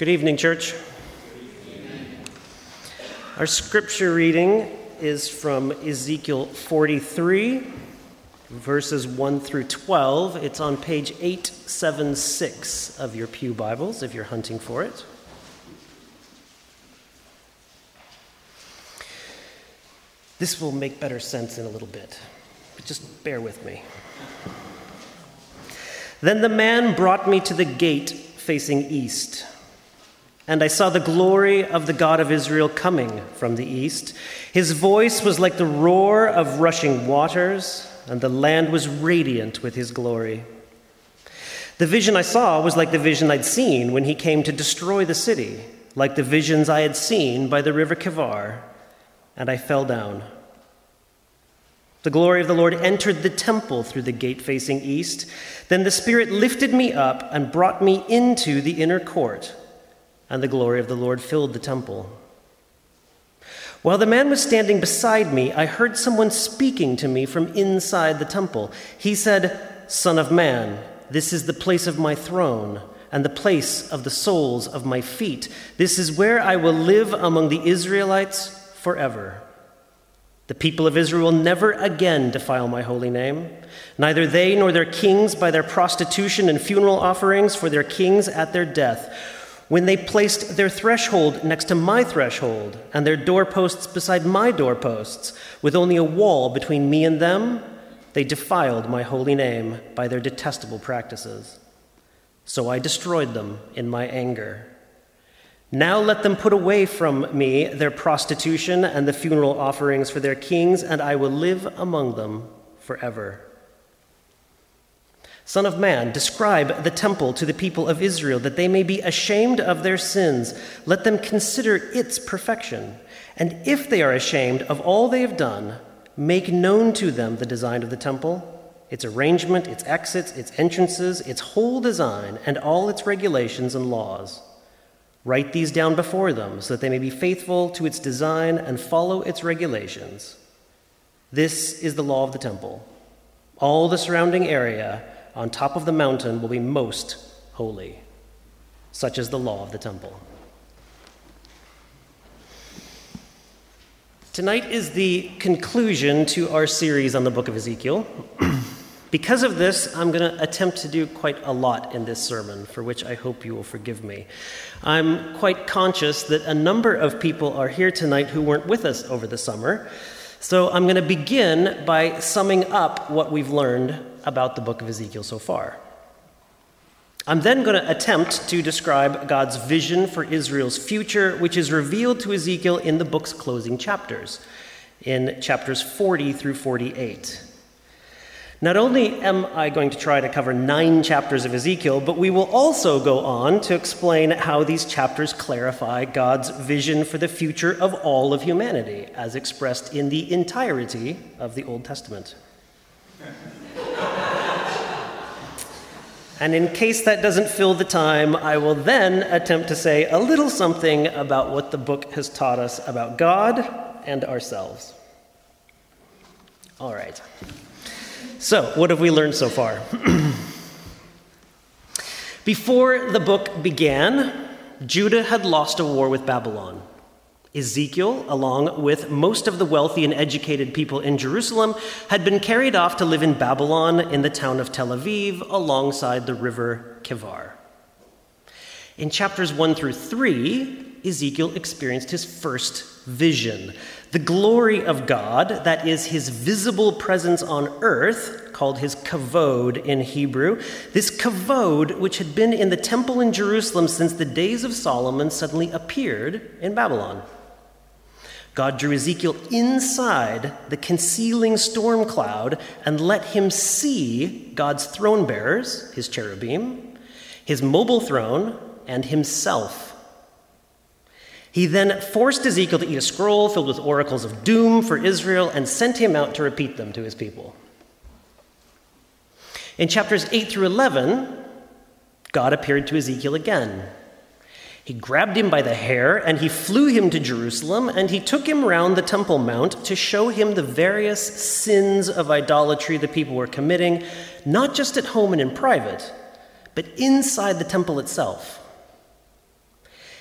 Good evening, church. Our scripture reading is from Ezekiel 43, verses 1 through 12. It's on page 876 of your Pew Bibles if you're hunting for it. This will make better sense in a little bit, but just bear with me. Then the man brought me to the gate facing east. And I saw the glory of the God of Israel coming from the east. His voice was like the roar of rushing waters, and the land was radiant with his glory. The vision I saw was like the vision I'd seen when he came to destroy the city, like the visions I had seen by the river Kebar, and I fell down. The glory of the Lord entered the temple through the gate facing east. Then the Spirit lifted me up and brought me into the inner court and the glory of the Lord filled the temple. While the man was standing beside me, I heard someone speaking to me from inside the temple. He said, Son of man, this is the place of my throne and the place of the soles of my feet. This is where I will live among the Israelites forever. The people of Israel will never again defile my holy name, neither they nor their kings by their prostitution and funeral offerings for their kings at their deah when they placed their threshold next to my threshold and their doorposts beside my doorposts, with only a wall between me and them, they defiled my holy name by their detestable practices. So I destroyed them in my anger. Now let them put away from me their prostitution and the funeral offerings for their kings, and I will live among them forever. Son of man, describe the temple to the people of Israel, that they may be ashamed of their sins. Let them consider its perfection. And if they are ashamed of all they have done, make known to them the design of the temple, its arrangement, its exits, its entrances, its whole design, and all its regulations and laws. Write these down before them so that they may be faithful to its design and follow its regulations. This is the law of the temple. All the surrounding area on top of the mountain will be most holy. Such is the law of the temple. Tonight is the conclusion to our series on the book of Ezekiel. because of this, I'm going to attempt to do quite a lot in this sermon, for which I hope you will forgive me. I'm quite conscious that a number of people are here tonight who weren't with us over the summer. So I'm going to begin by summing up what we've learned about the book of Ezekiel so far. I'm then going to attempt to describe God's vision for Israel's future, which is revealed to Ezekiel in the book's closing chapters, in chapters 40 through 48. Not only am I going to try to cover nine chapters of Ezekiel, but we will also go on to explain how these chapters clarify God's vision for the future of all of humanity, as expressed in the entirety of the Old Testament. And in case that doesn't fill the time, I will then attempt to say a little something about what the book has taught us about God and ourselves. All right. So, what have we learned so far? Before the book began, Judah had lost a war with Babylon. Ezekiel, along with most of the wealthy and educated people in Jerusalem, had been carried off to live in Babylon in the town of Tel Aviv alongside the river Kebar. In chapters 1 through 3, Ezekiel experienced his first vision the glory of God, that is his visible presence on earth, called his kavod in Hebrew, this kavod, which had been in the temple in Jerusalem since the days of Solomon, suddenly appeared in Babylon. God drew Ezekiel inside the concealing storm cloud and let him see God's throne bearers, his cherubim, his mobile throne, and himself he then forced Ezekiel to eat a scroll filled with oracles of doom for Israel and sent him out to repeat them to his people. In chapters 8 through 11, God appeared to Ezekiel again. He grabbed him by the hair and he flew him to Jerusalem and he took him round the Temple Mount to show him the various sins of idolatry the people were committing, not just at home and in private, but inside the temple itself.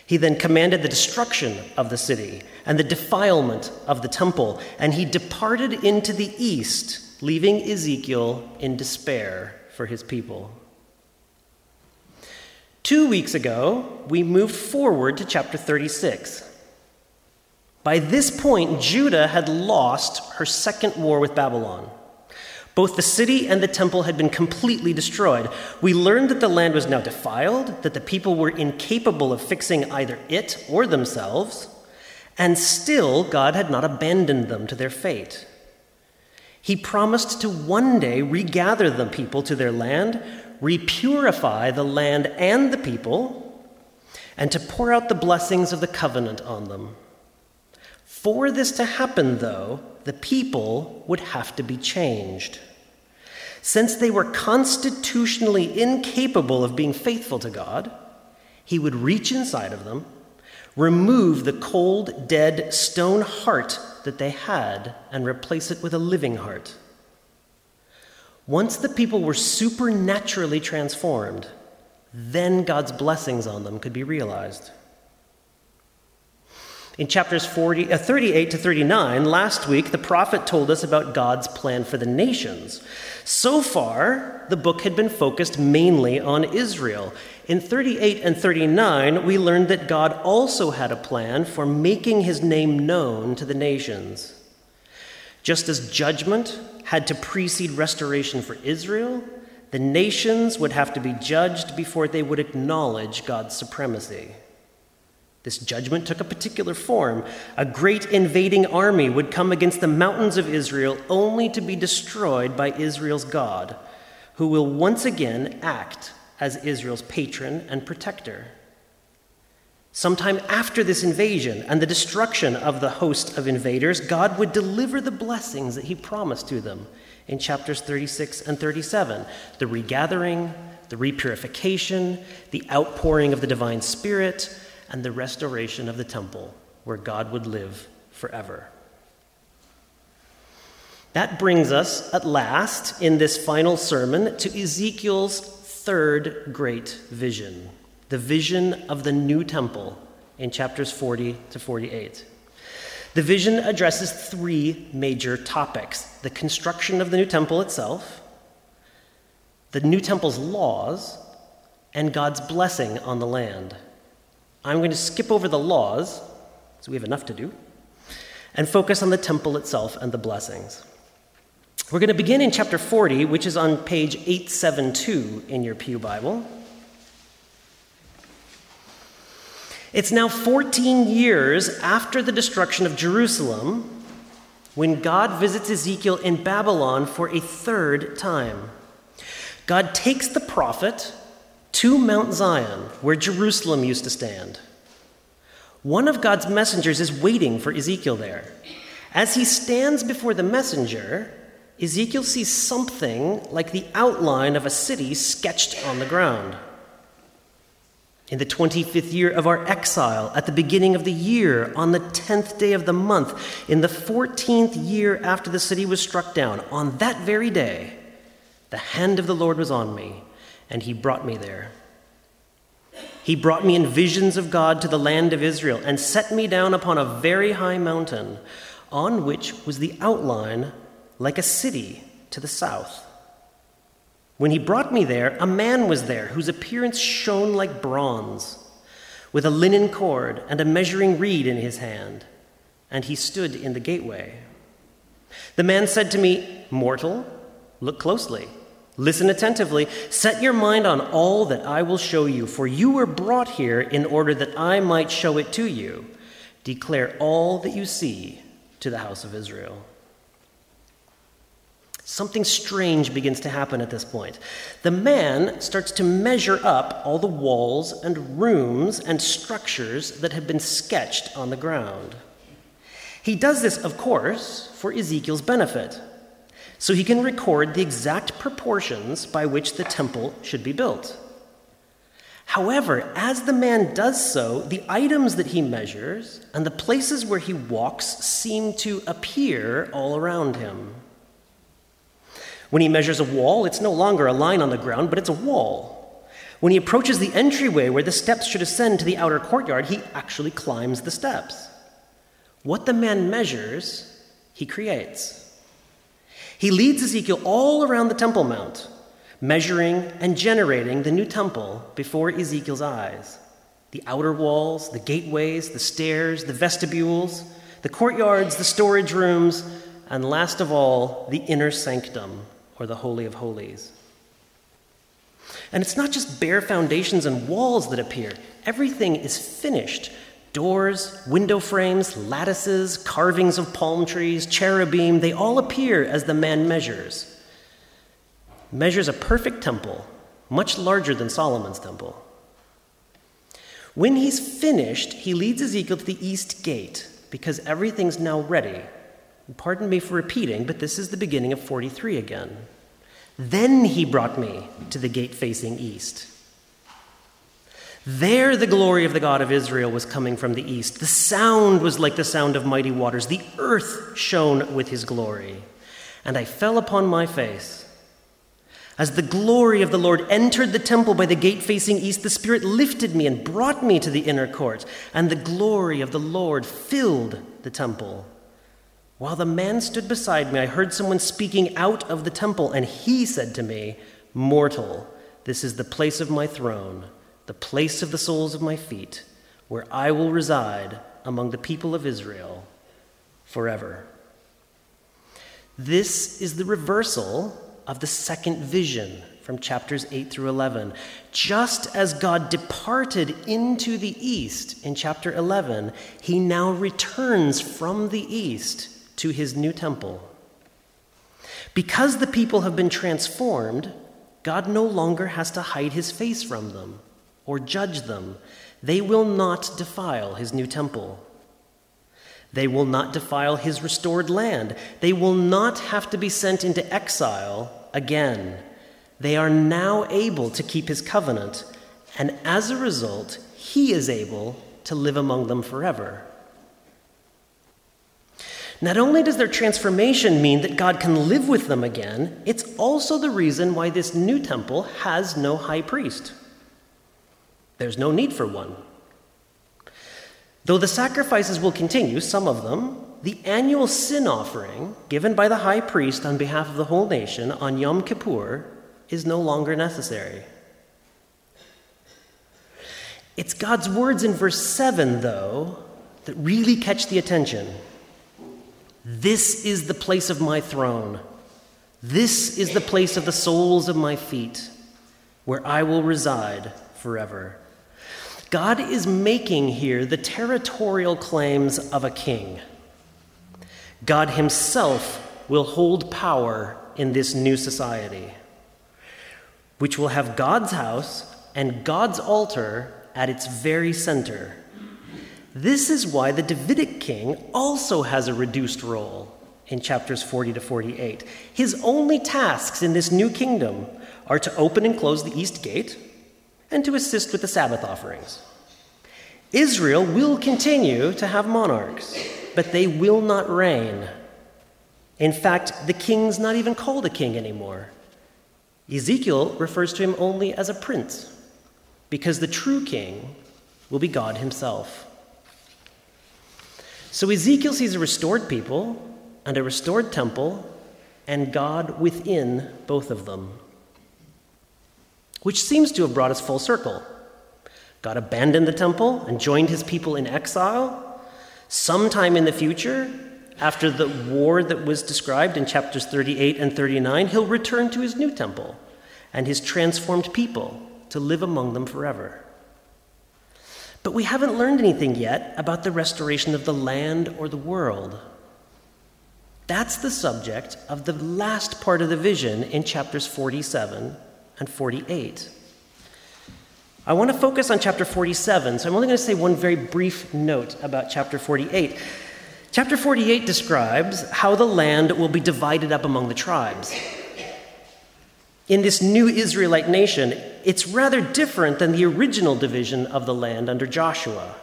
He then commanded the destruction of the city and the defilement of the temple, and he departed into the east, leaving Ezekiel in despair for his people. Two weeks ago, we moved forward to chapter 36. By this point, Judah had lost her second war with Babylon. Both the city and the temple had been completely destroyed. We learned that the land was now defiled, that the people were incapable of fixing either it or themselves, and still God had not abandoned them to their fate. He promised to one day regather the people to their land, repurify the land and the people, and to pour out the blessings of the covenant on them. For this to happen, though, the people would have to be changed. Since they were constitutionally incapable of being faithful to God, he would reach inside of them, remove the cold, dead stone heart that they had, and replace it with a living heart. Once the people were supernaturally transformed, then God's blessings on them could be realized. In chapters 40, uh, 38 to 39, last week, the prophet told us about God's plan for the nations. So far, the book had been focused mainly on Israel. In 38 and 39, we learned that God also had a plan for making his name known to the nations. Just as judgment had to precede restoration for Israel, the nations would have to be judged before they would acknowledge God's supremacy. This judgment took a particular form. A great invading army would come against the mountains of Israel only to be destroyed by Israel's God, who will once again act as Israel's patron and protector. Sometime after this invasion and the destruction of the host of invaders, God would deliver the blessings that he promised to them in chapters 36 and 37 the regathering, the repurification, the outpouring of the divine spirit and the restoration of the temple where God would live forever. That brings us at last in this final sermon to Ezekiel's third great vision the vision of the new temple in chapters 40 to 48. The vision addresses three major topics the construction of the new temple itself, the new temple's laws, and God's blessing on the land. I'm going to skip over the laws, so we have enough to do, and focus on the temple itself and the blessings. We're going to begin in chapter 40, which is on page 872 in your Pew Bible. It's now 14 years after the destruction of Jerusalem when God visits Ezekiel in Babylon for a third time. God takes the prophet to Mount Zion, where Jerusalem used to stand. One of God's messengers is waiting for Ezekiel there. As he stands before the messenger, Ezekiel sees something like the outline of a city sketched on the ground. In the 25th year of our exile, at the beginning of the year, on the 10th day of the month, in the 14th year after the city was struck down, on that very day, the hand of the Lord was on me and he brought me there. He brought me in visions of God to the land of Israel and set me down upon a very high mountain, on which was the outline like a city to the south. When he brought me there, a man was there whose appearance shone like bronze, with a linen cord and a measuring reed in his hand, and he stood in the gateway. The man said to me, Mortal, look closely. Listen attentively. Set your mind on all that I will show you, for you were brought here in order that I might show it to you. Declare all that you see to the house of Israel. Something strange begins to happen at this point. The man starts to measure up all the walls and rooms and structures that have been sketched on the ground. He does this, of course, for Ezekiel's benefit so he can record the exact proportions by which the temple should be built. However, as the man does so, the items that he measures and the places where he walks seem to appear all around him. When he measures a wall, it's no longer a line on the ground, but it's a wall. When he approaches the entryway where the steps should ascend to the outer courtyard, he actually climbs the steps. What the man measures, he creates. He leads Ezekiel all around the Temple Mount, measuring and generating the new temple before Ezekiel's eyes. The outer walls, the gateways, the stairs, the vestibules, the courtyards, the storage rooms, and last of all, the inner sanctum, or the Holy of Holies. And it's not just bare foundations and walls that appear, everything is finished. Doors, window frames, lattices, carvings of palm trees, cherubim, they all appear as the man measures. Measures a perfect temple, much larger than Solomon's temple. When he's finished, he leads Ezekiel to the east gate because everything's now ready. Pardon me for repeating, but this is the beginning of 43 again. Then he brought me to the gate facing east. There, the glory of the God of Israel was coming from the east. The sound was like the sound of mighty waters. The earth shone with his glory. And I fell upon my face. As the glory of the Lord entered the temple by the gate facing east, the Spirit lifted me and brought me to the inner court, and the glory of the Lord filled the temple. While the man stood beside me, I heard someone speaking out of the temple, and he said to me, Mortal, this is the place of my throne, the place of the soles of my feet, where I will reside among the people of Israel forever. This is the reversal of the second vision from chapters 8 through 11. Just as God departed into the east in chapter 11, he now returns from the east to his new temple. Because the people have been transformed, God no longer has to hide his face from them or judge them. They will not defile his new temple. They will not defile his restored land. They will not have to be sent into exile again. They are now able to keep his covenant, and as a result, he is able to live among them forever. Not only does their transformation mean that God can live with them again, it's also the reason why this new temple has no high priest. There's no need for one. Though the sacrifices will continue, some of them, the annual sin offering given by the high priest on behalf of the whole nation on Yom Kippur is no longer necessary. It's God's words in verse 7, though, that really catch the attention. This is the place of my throne. This is the place of the soles of my feet, where I will reside forever. God is making here the territorial claims of a king. God Himself will hold power in this new society, which will have God's house and God's altar at its very center. This is why the Davidic king also has a reduced role in chapters 40 to 48. His only tasks in this new kingdom are to open and close the east gate and to assist with the Sabbath offerings. Israel will continue to have monarchs, but they will not reign. In fact, the king's not even called a king anymore. Ezekiel refers to him only as a prince, because the true king will be God himself. So Ezekiel sees a restored people and a restored temple, and God within both of them, which seems to have brought us full circle. God abandoned the temple and joined his people in exile. Sometime in the future, after the war that was described in chapters 38 and 39, he'll return to his new temple and his transformed people to live among them forever. But we haven't learned anything yet about the restoration of the land or the world. That's the subject of the last part of the vision in chapters 47 and 48. I want to focus on chapter 47, so I'm only going to say one very brief note about chapter 48. Chapter 48 describes how the land will be divided up among the tribes in this new Israelite nation, it's rather different than the original division of the land under Joshua.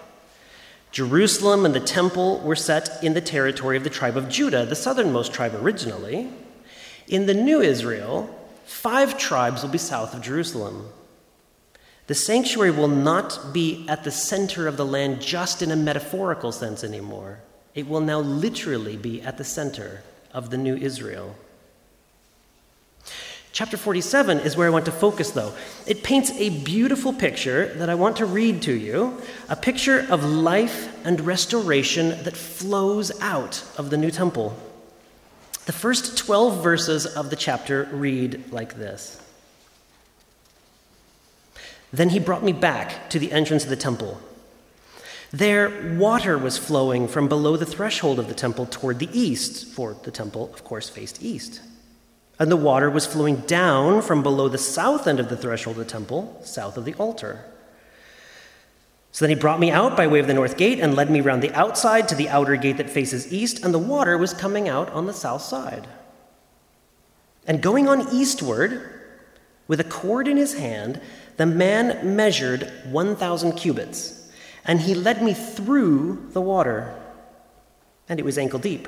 Jerusalem and the temple were set in the territory of the tribe of Judah, the southernmost tribe originally. In the new Israel, five tribes will be south of Jerusalem. The sanctuary will not be at the center of the land just in a metaphorical sense anymore. It will now literally be at the center of the new Israel. Chapter 47 is where I want to focus, though. It paints a beautiful picture that I want to read to you a picture of life and restoration that flows out of the new temple. The first 12 verses of the chapter read like this Then he brought me back to the entrance of the temple. There, water was flowing from below the threshold of the temple toward the east, for the temple, of course, faced east. And the water was flowing down from below the south end of the threshold of the temple, south of the altar. So then he brought me out by way of the north gate and led me round the outside to the outer gate that faces east, and the water was coming out on the south side. And going on eastward, with a cord in his hand, the man measured 1,000 cubits, and he led me through the water, and it was ankle deep.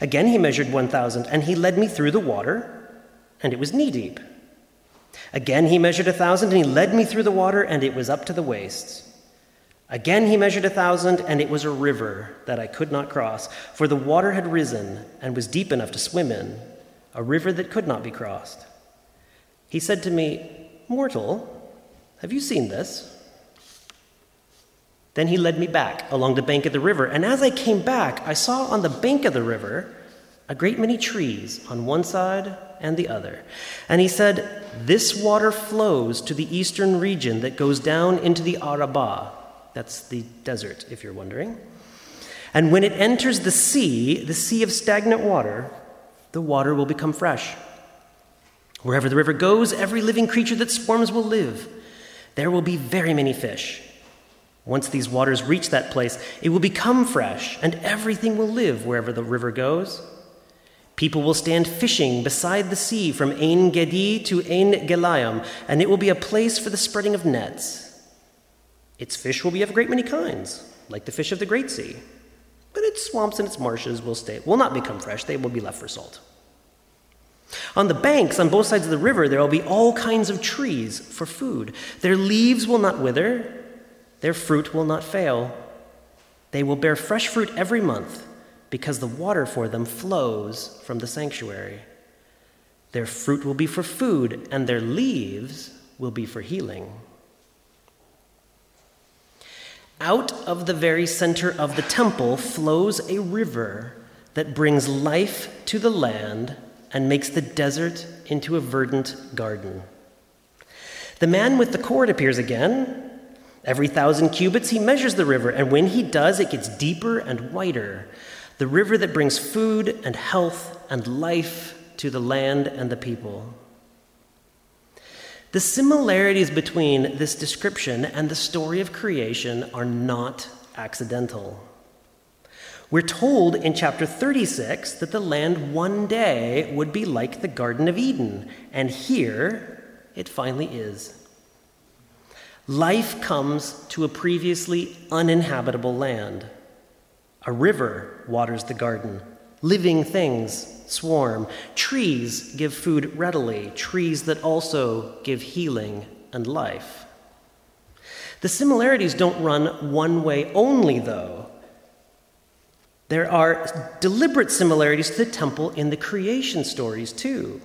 Again, he measured 1,000, and he led me through the water, and it was knee deep. Again, he measured a thousand, and he led me through the water, and it was up to the waists. Again, he measured a thousand, and it was a river that I could not cross, for the water had risen and was deep enough to swim in, a river that could not be crossed. He said to me, Mortal, have you seen this? Then he led me back along the bank of the river, and as I came back, I saw on the bank of the river a great many trees on one side and the other. And he said, This water flows to the eastern region that goes down into the Arabah. That's the desert, if you're wondering. And when it enters the sea, the sea of stagnant water, the water will become fresh. Wherever the river goes, every living creature that swarms will live. There will be very many fish. Once these waters reach that place, it will become fresh, and everything will live wherever the river goes. People will stand fishing beside the sea from Ein Gedi to Ein Gelayim, and it will be a place for the spreading of nets. Its fish will be of a great many kinds, like the fish of the Great Sea. But its swamps and its marshes will stay, will not become fresh, they will be left for salt. On the banks, on both sides of the river, there will be all kinds of trees for food. Their leaves will not wither, their fruit will not fail. They will bear fresh fruit every month because the water for them flows from the sanctuary. Their fruit will be for food, and their leaves will be for healing. Out of the very center of the temple flows a river that brings life to the land and makes the desert into a verdant garden. The man with the cord appears again Every thousand cubits, he measures the river, and when he does, it gets deeper and wider. The river that brings food and health and life to the land and the people. The similarities between this description and the story of creation are not accidental. We're told in chapter 36 that the land one day would be like the Garden of Eden, and here it finally is. Life comes to a previously uninhabitable land. A river waters the garden. Living things swarm. Trees give food readily, trees that also give healing and life. The similarities don't run one way only, though. There are deliberate similarities to the temple in the creation stories, too.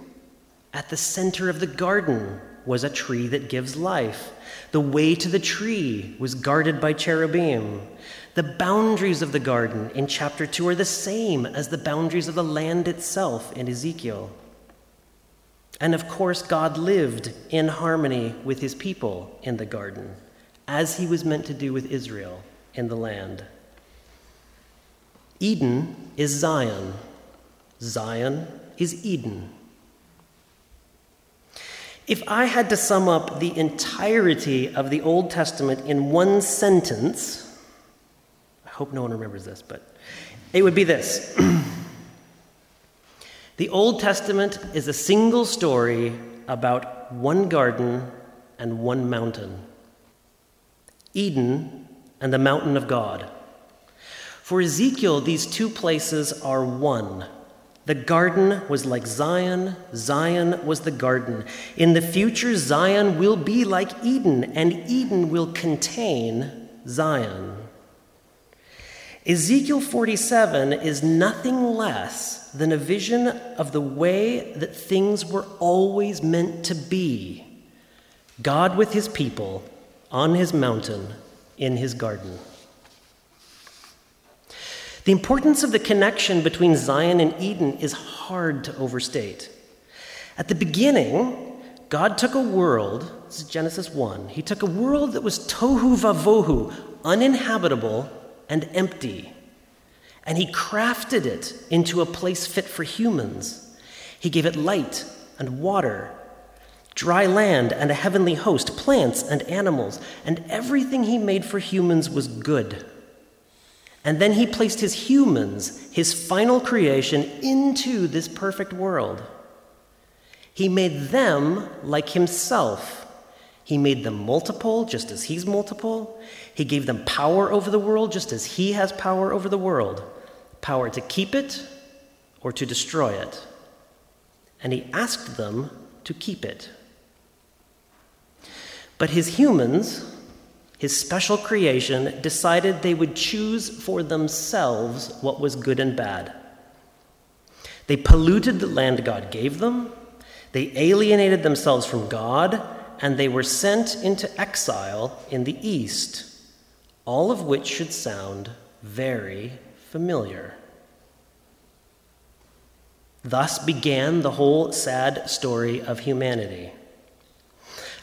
At the center of the garden was a tree that gives life. The way to the tree was guarded by cherubim. The boundaries of the garden in chapter 2 are the same as the boundaries of the land itself in Ezekiel. And of course, God lived in harmony with his people in the garden, as he was meant to do with Israel in the land. Eden is Zion, Zion is Eden. If I had to sum up the entirety of the Old Testament in one sentence, I hope no one remembers this, but it would be this The Old Testament is a single story about one garden and one mountain Eden and the mountain of God. For Ezekiel, these two places are one The garden was like Zion, Zion was the garden. In the future, Zion will be like Eden, and Eden will contain Zion. Ezekiel 47 is nothing less than a vision of the way that things were always meant to be God with his people on his mountain in his garden. The importance of the connection between Zion and Eden is hard to overstate. At the beginning, God took a world, this is Genesis 1, he took a world that was tohu vavohu, uninhabitable and empty, and he crafted it into a place fit for humans. He gave it light and water, dry land and a heavenly host, plants and animals, and everything he made for humans was good. And then he placed his humans, his final creation, into this perfect world. He made them like himself. He made them multiple, just as he's multiple. He gave them power over the world, just as he has power over the world power to keep it or to destroy it. And he asked them to keep it. But his humans, his special creation, decided they would choose for themselves what was good and bad. They polluted the land God gave them, they alienated themselves from God, and they were sent into exile in the east, all of which should sound very familiar. Thus began the whole sad story of humanity.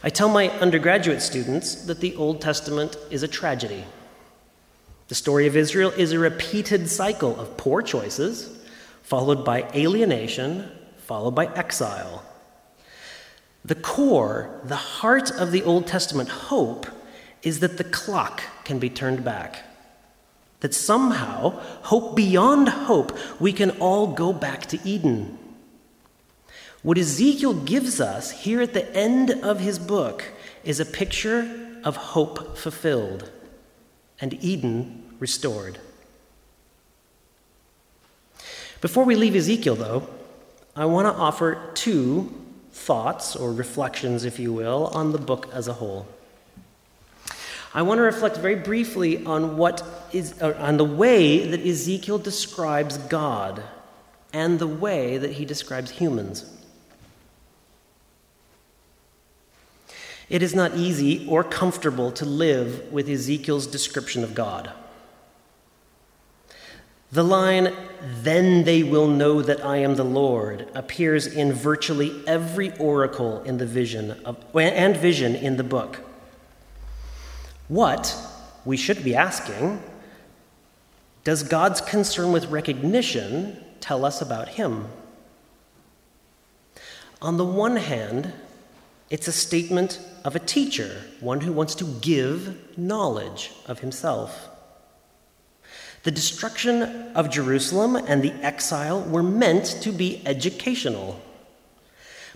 I tell my undergraduate students that the Old Testament is a tragedy. The story of Israel is a repeated cycle of poor choices, followed by alienation, followed by exile. The core, the heart of the Old Testament hope is that the clock can be turned back. That somehow, hope beyond hope, we can all go back to Eden. What Ezekiel gives us here at the end of his book is a picture of hope fulfilled and Eden restored. Before we leave Ezekiel, though, I want to offer two thoughts or reflections, if you will, on the book as a whole. I want to reflect very briefly on what is on the way that Ezekiel describes God and the way that he describes humans. It is not easy or comfortable to live with Ezekiel's description of God. The line, then they will know that I am the Lord, appears in virtually every oracle in the vision of, and vision in the book. What we should be asking does God's concern with recognition tell us about Him? On the one hand, it's a statement of a teacher, one who wants to give knowledge of himself. The destruction of Jerusalem and the exile were meant to be educational.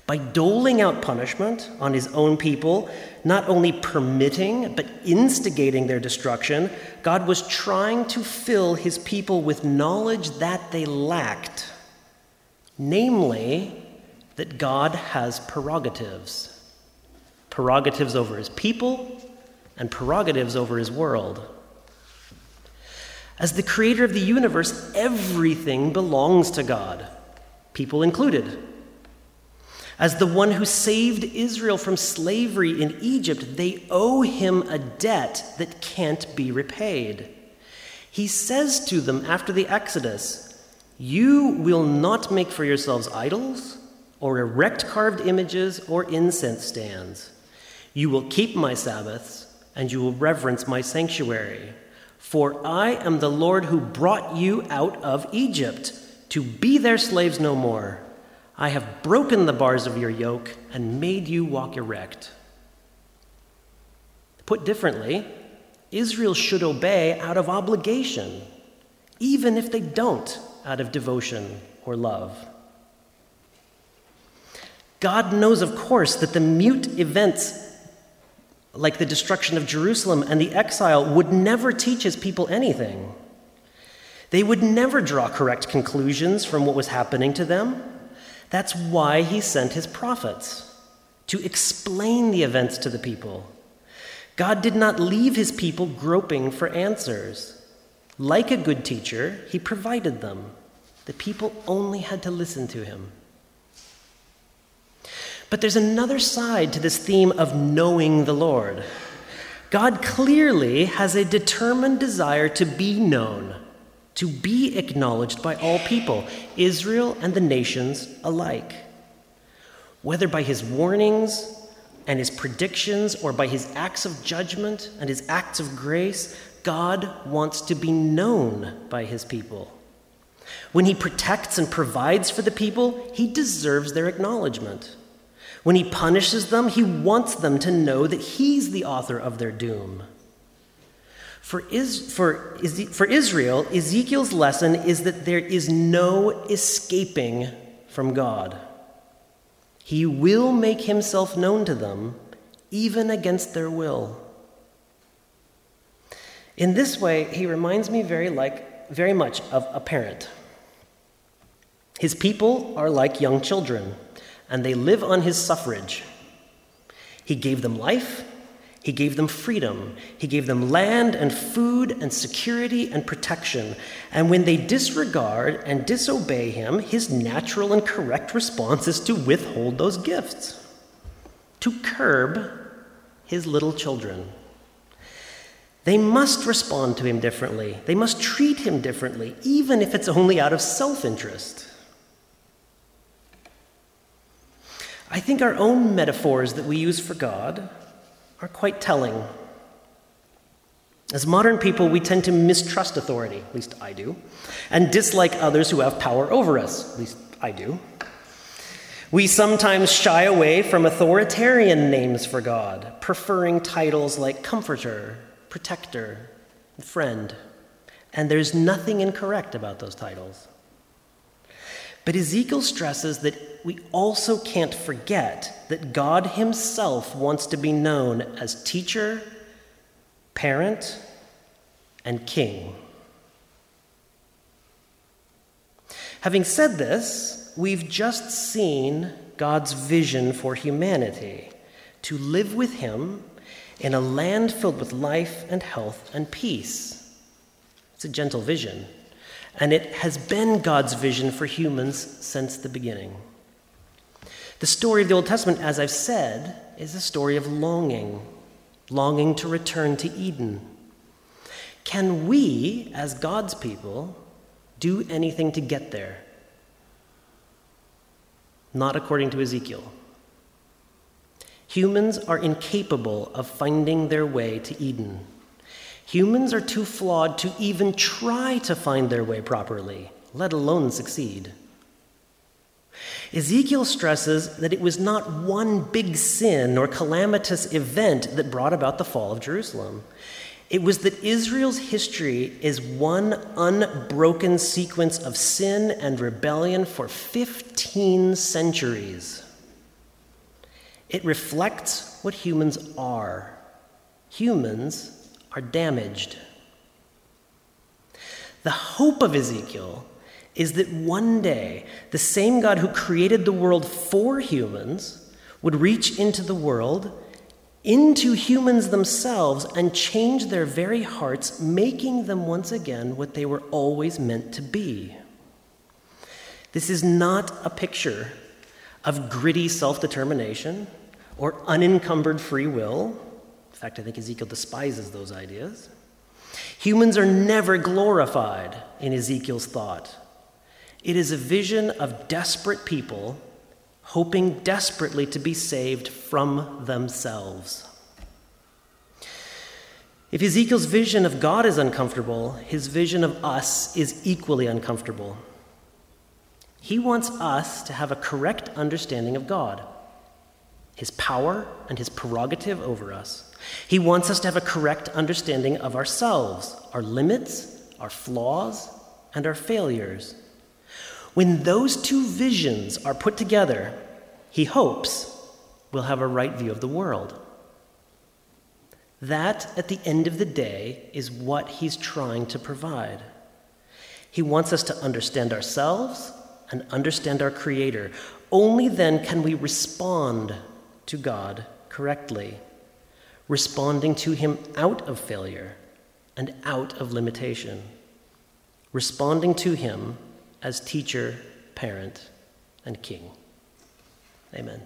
By doling out punishment on his own people, not only permitting but instigating their destruction, God was trying to fill his people with knowledge that they lacked, namely, that God has prerogatives prerogatives over his people, and prerogatives over his world. As the creator of the universe, everything belongs to God, people included. As the one who saved Israel from slavery in Egypt, they owe him a debt that can't be repaid. He says to them after the Exodus, You will not make for yourselves idols, or erect carved images, or incense stands. You will keep my Sabbaths, and you will reverence my sanctuary. For I am the Lord who brought you out of Egypt to be their slaves no more. I have broken the bars of your yoke and made you walk erect. Put differently, Israel should obey out of obligation, even if they don't out of devotion or love. God knows, of course, that the mute events like the destruction of Jerusalem and the exile, would never teach his people anything. They would never draw correct conclusions from what was happening to them. That's why he sent his prophets to explain the events to the people. God did not leave his people groping for answers. Like a good teacher, he provided them. The people only had to listen to him. But there's another side to this theme of knowing the Lord. God clearly has a determined desire to be known, to be acknowledged by all people, Israel and the nations alike. Whether by his warnings and his predictions or by his acts of judgment and his acts of grace, God wants to be known by his people. When he protects and provides for the people, he deserves their acknowledgement. When he punishes them, he wants them to know that he's the author of their doom. For, is, for, for Israel, Ezekiel's lesson is that there is no escaping from God. He will make himself known to them, even against their will. In this way, he reminds me very, like, very much of a parent. His people are like young children, and they live on his suffrage. He gave them life, he gave them freedom, he gave them land and food and security and protection. And when they disregard and disobey him, his natural and correct response is to withhold those gifts, to curb his little children. They must respond to him differently. They must treat him differently, even if it's only out of self interest. Think our own metaphors that we use for God are quite telling. As modern people, we tend to mistrust authority, at least I do, and dislike others who have power over us, at least I do. We sometimes shy away from authoritarian names for God, preferring titles like comforter, protector, friend. And there's nothing incorrect about those titles. But Ezekiel stresses that we also can't forget that God Himself wants to be known as teacher, parent, and king. Having said this, we've just seen God's vision for humanity to live with Him in a land filled with life and health and peace. It's a gentle vision. And it has been God's vision for humans since the beginning. The story of the Old Testament, as I've said, is a story of longing, longing to return to Eden. Can we, as God's people, do anything to get there? Not according to Ezekiel. Humans are incapable of finding their way to Eden. Humans are too flawed to even try to find their way properly, let alone succeed. Ezekiel stresses that it was not one big sin or calamitous event that brought about the fall of Jerusalem. It was that Israel's history is one unbroken sequence of sin and rebellion for 15 centuries. It reflects what humans are. Humans are damaged. The hope of Ezekiel is that one day the same God who created the world for humans would reach into the world, into humans themselves, and change their very hearts, making them once again what they were always meant to be. This is not a picture of gritty self determination or unencumbered free will In fact, I think Ezekiel despises those ideas. Humans are never glorified in Ezekiel's thought. It is a vision of desperate people hoping desperately to be saved from themselves. If Ezekiel's vision of God is uncomfortable, his vision of us is equally uncomfortable. He wants us to have a correct understanding of God, his power, and his prerogative over us. He wants us to have a correct understanding of ourselves, our limits, our flaws, and our failures. When those two visions are put together, he hopes we'll have a right view of the world. That, at the end of the day, is what he's trying to provide. He wants us to understand ourselves and understand our Creator. Only then can we respond to God correctly, responding to Him out of failure and out of limitation, responding to Him as teacher, parent, and king. Amen.